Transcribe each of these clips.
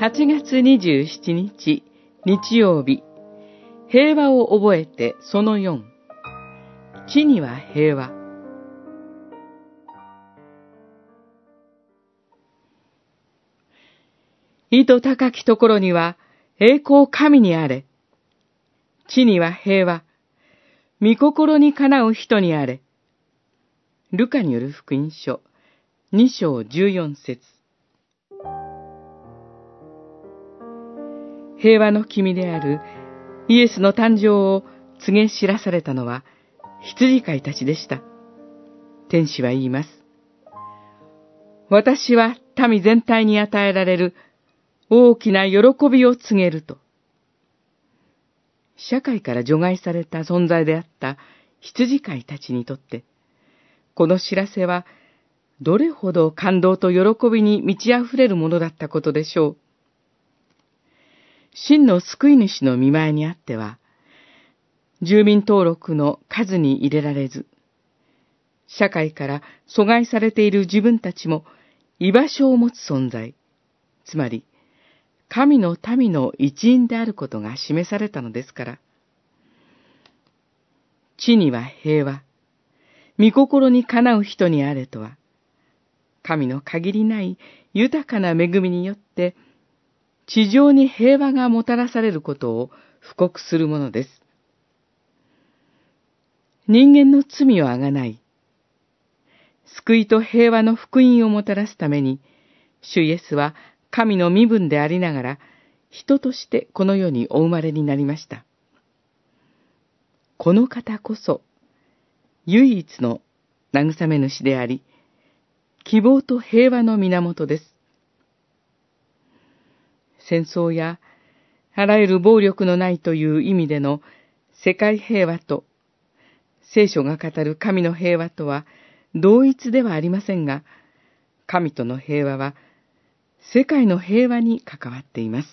8月27日日曜日平和を覚えてその4地には平和意図高きところには栄光神にあれ。地には平和。御心にかなう人にあれ。ルカによる福音書、2章14節平和の君であるイエスの誕生を告げ知らされたのは羊飼いたちでした。天使は言います。私は民全体に与えられる大きな喜びを告げると。社会から除外された存在であった羊飼いたちにとって、この知らせはどれほど感動と喜びに満ち溢れるものだったことでしょう。真の救い主の見前にあっては、住民登録の数に入れられず、社会から阻害されている自分たちも居場所を持つ存在、つまり、神の民の一員であることが示されたのですから。地には平和、御心にかなう人にあれとは、神の限りない豊かな恵みによって、地上に平和がもたらされることを布告するものです。人間の罪をあがない、救いと平和の福音をもたらすために、主イエスは神の身分でありながら、人としてこの世にお生まれになりました。この方こそ、唯一の慰め主であり、希望と平和の源です。戦争やあらゆる暴力のないという意味での世界平和と聖書が語る神の平和とは同一ではありませんが、神との平和は世界の平和に関わっています。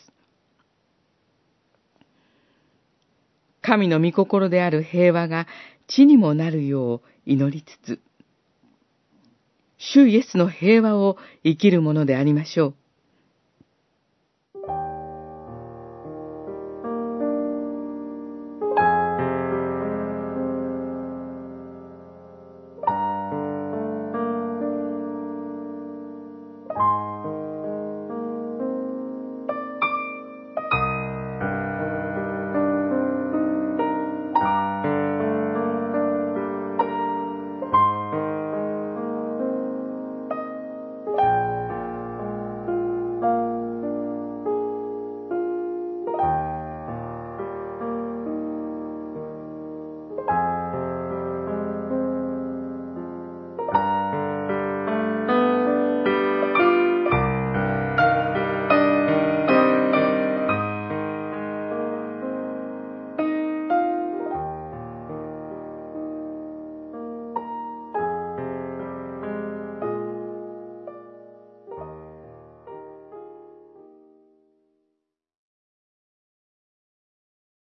神の御心である平和が地にもなるよう祈りつつ、主イエスの平和を生きるものでありましょう。